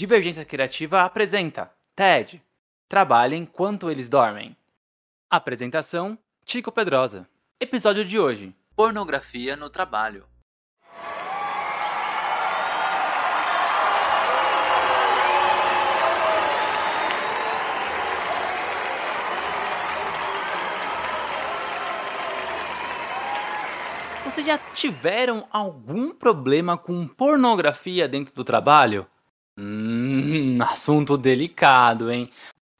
Divergência Criativa apresenta TED. Trabalhe enquanto eles dormem. Apresentação: Tico Pedrosa. Episódio de hoje: Pornografia no trabalho. Vocês já tiveram algum problema com pornografia dentro do trabalho? Hum, assunto delicado, hein?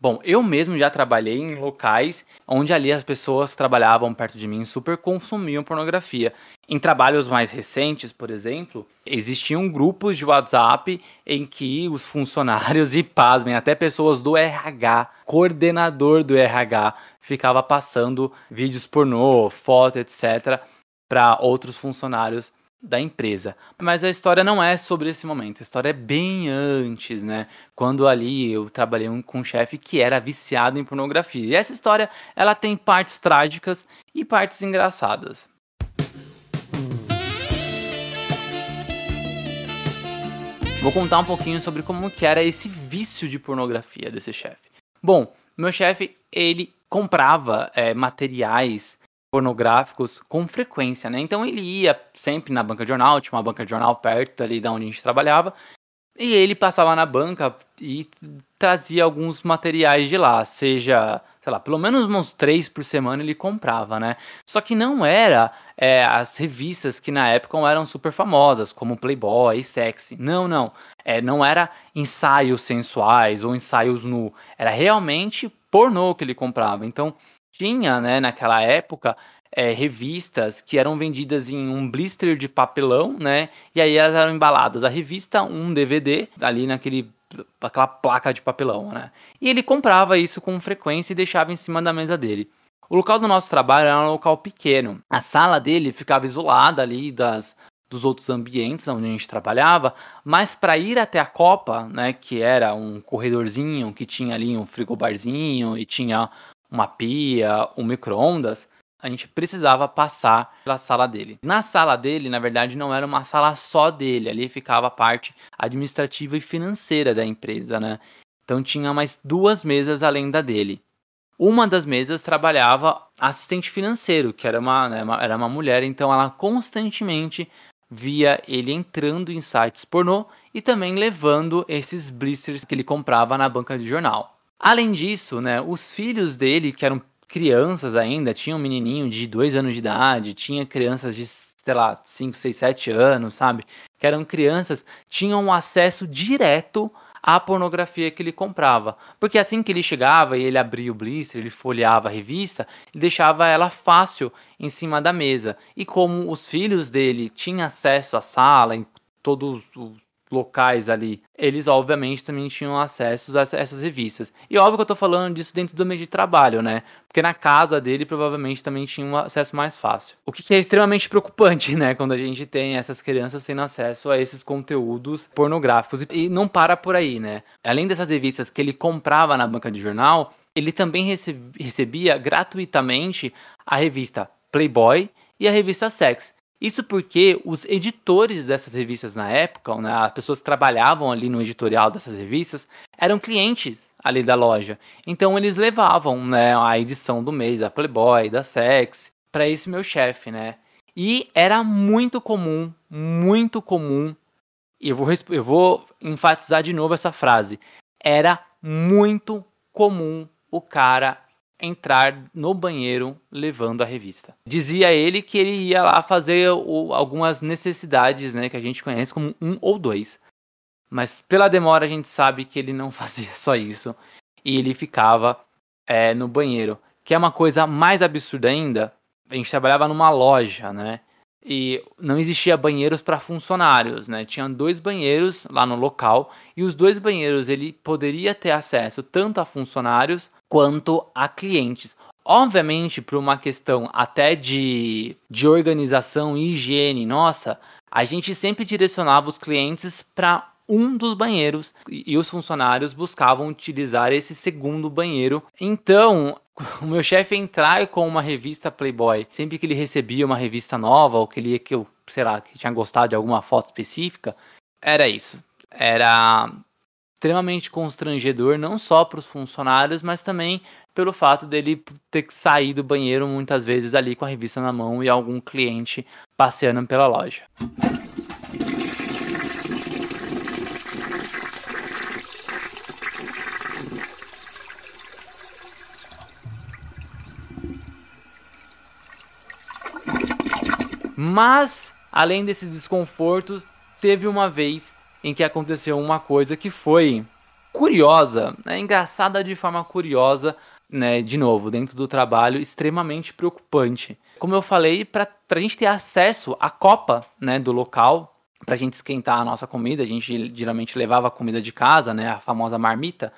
Bom, eu mesmo já trabalhei em locais onde ali as pessoas trabalhavam perto de mim super consumiam pornografia. Em trabalhos mais recentes, por exemplo, existiam grupos de WhatsApp em que os funcionários e pasmem, até pessoas do RH, coordenador do RH, ficava passando vídeos pornô, foto, etc, para outros funcionários da empresa. Mas a história não é sobre esse momento, a história é bem antes, né? Quando ali eu trabalhei com um chefe que era viciado em pornografia. E essa história, ela tem partes trágicas e partes engraçadas. Vou contar um pouquinho sobre como que era esse vício de pornografia desse chefe. Bom, meu chefe, ele comprava é, materiais pornográficos com frequência, né? Então ele ia sempre na banca de jornal, tinha uma banca de jornal perto ali da onde a gente trabalhava, e ele passava na banca e trazia alguns materiais de lá, seja, sei lá, pelo menos uns três por semana ele comprava, né? Só que não era é, as revistas que na época eram super famosas, como Playboy e Sexy. Não, não. É, não era ensaios sensuais ou ensaios nu. Era realmente pornô que ele comprava. Então, tinha, né, naquela época, é, revistas que eram vendidas em um blister de papelão, né? E aí elas eram embaladas a revista, um DVD, ali naquele aquela placa de papelão, né? E ele comprava isso com frequência e deixava em cima da mesa dele. O local do nosso trabalho era um local pequeno. A sala dele ficava isolada ali das dos outros ambientes onde a gente trabalhava, mas para ir até a Copa, né, que era um corredorzinho que tinha ali um frigobarzinho e tinha uma pia, um micro-ondas, a gente precisava passar pela sala dele. Na sala dele, na verdade, não era uma sala só dele, ali ficava a parte administrativa e financeira da empresa, né? Então tinha mais duas mesas além da dele. Uma das mesas trabalhava assistente financeiro, que era uma, né, era uma mulher, então ela constantemente via ele entrando em sites pornô e também levando esses blisters que ele comprava na banca de jornal. Além disso, né, os filhos dele, que eram crianças ainda, tinha um menininho de dois anos de idade, tinha crianças de, sei lá, 5, 6, 7 anos, sabe? Que eram crianças, tinham acesso direto à pornografia que ele comprava. Porque assim que ele chegava e ele abria o blister, ele folheava a revista, ele deixava ela fácil em cima da mesa. E como os filhos dele tinham acesso à sala, em todos os locais ali, eles obviamente também tinham acesso a essas revistas. E óbvio que eu tô falando disso dentro do meio de trabalho, né? Porque na casa dele provavelmente também tinha um acesso mais fácil. O que é extremamente preocupante, né? Quando a gente tem essas crianças tendo acesso a esses conteúdos pornográficos. E não para por aí, né? Além dessas revistas que ele comprava na banca de jornal, ele também recebia gratuitamente a revista Playboy e a revista Sex Isso porque os editores dessas revistas na época, né, as pessoas que trabalhavam ali no editorial dessas revistas, eram clientes ali da loja. Então eles levavam né, a edição do mês da Playboy, da Sex, para esse meu chefe, né? E era muito comum, muito comum, e eu vou, eu vou enfatizar de novo essa frase, era muito comum o cara entrar no banheiro levando a revista. Dizia ele que ele ia lá fazer algumas necessidades, né, que a gente conhece como um ou dois. Mas pela demora a gente sabe que ele não fazia só isso e ele ficava é, no banheiro, que é uma coisa mais absurda ainda. A gente trabalhava numa loja, né? e não existia banheiros para funcionários, né? Tinha dois banheiros lá no local e os dois banheiros ele poderia ter acesso tanto a funcionários quanto a clientes. Obviamente, por uma questão até de, de organização e higiene, nossa, a gente sempre direcionava os clientes para um dos banheiros e os funcionários buscavam utilizar esse segundo banheiro. Então, o meu chefe entrar com uma revista Playboy, sempre que ele recebia uma revista nova ou que ele que eu, sei lá, que tinha gostado de alguma foto específica, era isso. Era extremamente constrangedor não só para os funcionários, mas também pelo fato dele ter que sair do banheiro muitas vezes ali com a revista na mão e algum cliente passeando pela loja. Mas, além desses desconfortos, teve uma vez em que aconteceu uma coisa que foi curiosa, né? engraçada de forma curiosa, né? de novo, dentro do trabalho, extremamente preocupante. Como eu falei, para a gente ter acesso à copa né, do local, para a gente esquentar a nossa comida, a gente geralmente levava a comida de casa, né, a famosa marmita.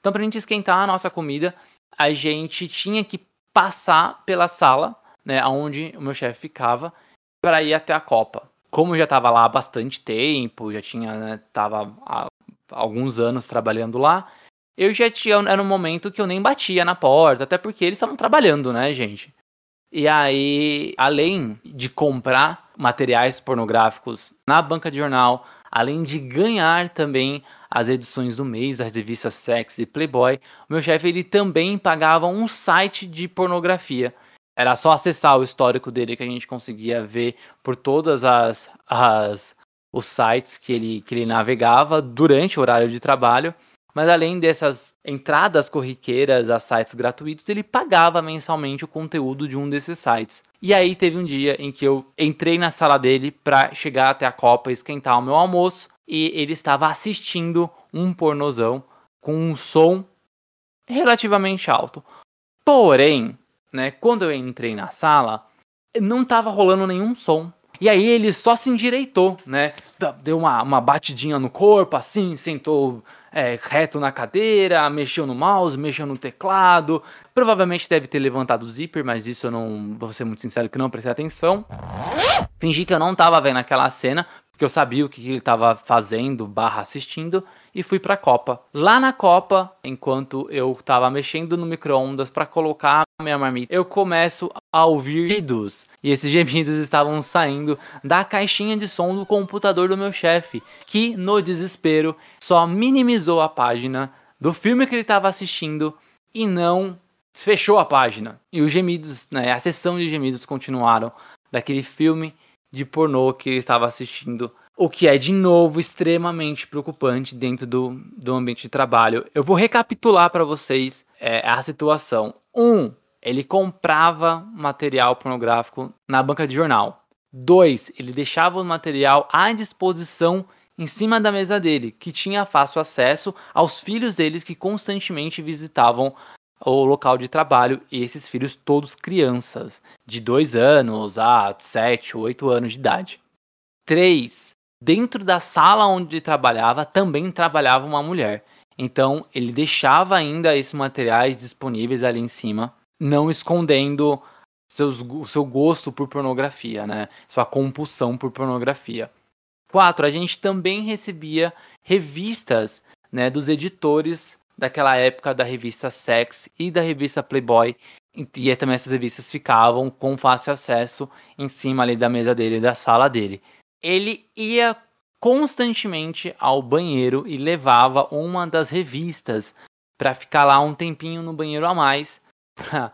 Então, para a gente esquentar a nossa comida, a gente tinha que passar pela sala, né, onde o meu chefe ficava, para ir até a Copa. Como eu já estava lá há bastante tempo, já tinha, né, tava há alguns anos trabalhando lá, eu já tinha, era um momento que eu nem batia na porta, até porque eles estavam trabalhando, né, gente? E aí, além de comprar materiais pornográficos na banca de jornal, além de ganhar também as edições do mês das revistas Sex e Playboy, meu chefe ele também pagava um site de pornografia era só acessar o histórico dele que a gente conseguia ver por todas as, as os sites que ele, que ele navegava durante o horário de trabalho. Mas além dessas entradas corriqueiras a sites gratuitos, ele pagava mensalmente o conteúdo de um desses sites. E aí teve um dia em que eu entrei na sala dele para chegar até a copa esquentar o meu almoço, e ele estava assistindo um pornozão com um som relativamente alto. Porém, né? Quando eu entrei na sala, não tava rolando nenhum som. E aí ele só se endireitou, né? Deu uma, uma batidinha no corpo, assim, sentou é, reto na cadeira, mexeu no mouse, mexeu no teclado. Provavelmente deve ter levantado o zíper, mas isso eu não vou ser muito sincero que não prestei atenção. Fingi que eu não tava vendo aquela cena, porque eu sabia o que ele estava fazendo, barra assistindo, e fui para a Copa. Lá na Copa, enquanto eu estava mexendo no micro-ondas para colocar a minha marmita, eu começo a ouvir gemidos. E esses gemidos estavam saindo da caixinha de som do computador do meu chefe, que no desespero só minimizou a página do filme que ele estava assistindo e não fechou a página. E os gemidos, né, a sessão de gemidos continuaram daquele filme de pornô que ele estava assistindo. O que é, de novo, extremamente preocupante dentro do, do ambiente de trabalho. Eu vou recapitular para vocês é, a situação. Um, ele comprava material pornográfico na banca de jornal. Dois, ele deixava o material à disposição em cima da mesa dele, que tinha fácil acesso aos filhos deles que constantemente visitavam o local de trabalho e esses filhos todos crianças, de 2 anos a 7, 8 anos de idade. 3. Dentro da sala onde ele trabalhava também trabalhava uma mulher. Então ele deixava ainda esses materiais disponíveis ali em cima, não escondendo seus, seu gosto por pornografia, né? Sua compulsão por pornografia. 4. A gente também recebia revistas né, dos editores daquela época da revista Sex e da revista Playboy, E também essas revistas ficavam com fácil acesso em cima ali da mesa dele, da sala dele. Ele ia constantemente ao banheiro e levava uma das revistas para ficar lá um tempinho no banheiro a mais para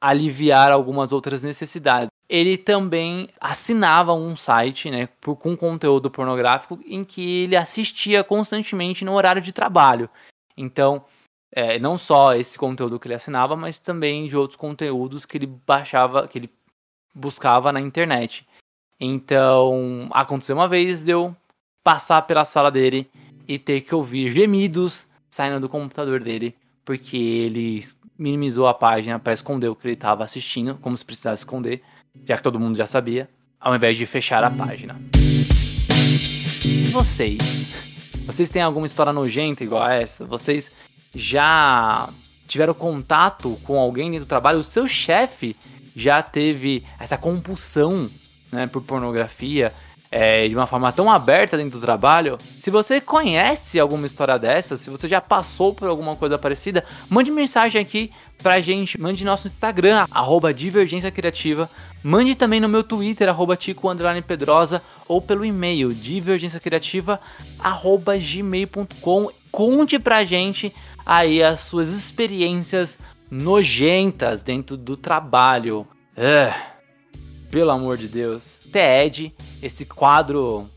aliviar algumas outras necessidades. Ele também assinava um site, né, com conteúdo pornográfico em que ele assistia constantemente no horário de trabalho. Então, é, não só esse conteúdo que ele assinava, mas também de outros conteúdos que ele baixava, que ele buscava na internet. Então, aconteceu uma vez de eu passar pela sala dele e ter que ouvir gemidos saindo do computador dele, porque ele minimizou a página para esconder o que ele estava assistindo, como se precisasse esconder, já que todo mundo já sabia, ao invés de fechar a página. Vocês? Vocês têm alguma história nojenta igual a essa? Vocês já tiveram contato com alguém dentro do trabalho, o seu chefe já teve essa compulsão né, por pornografia é, de uma forma tão aberta dentro do trabalho. Se você conhece alguma história dessa, se você já passou por alguma coisa parecida, mande mensagem aqui pra gente, mande nosso Instagram, arroba Divergência Criativa, mande também no meu Twitter, arroba Tico Pedrosa, ou pelo e-mail, divergênciacriativa, arroba gmail.com. Conte pra gente aí as suas experiências nojentas dentro do trabalho. É, pelo amor de Deus. TED, esse quadro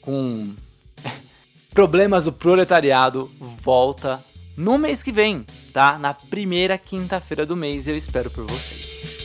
com problemas do proletariado, volta no mês que vem, tá? Na primeira quinta-feira do mês. Eu espero por vocês.